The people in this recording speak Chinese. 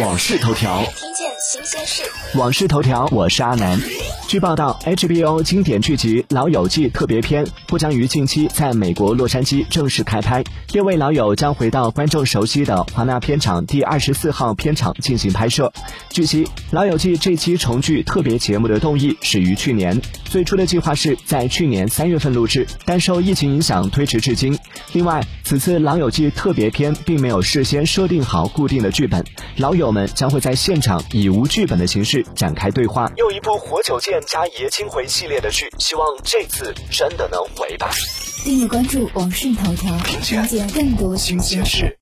往事头条》，听见新鲜事。往事头条，我是阿南。据报道，HBO 经典剧集《老友记》特别篇或将于近期在美国洛杉矶正式开拍。六位老友将回到观众熟悉的华纳片场第二十四号片场进行拍摄。据悉，《老友记》这期重聚特别节目的动议始于去年，最初的计划是在去年三月份录制，但受疫情影响推迟至今。另外，此次《老友记》特别篇并没有事先设定好固定的剧本，老友们将会在现场以无剧本的形式展开对话。又一部活久见加爷青回系列的剧，希望这次真的能回吧。订阅关注网讯头条，了解更多新鲜事。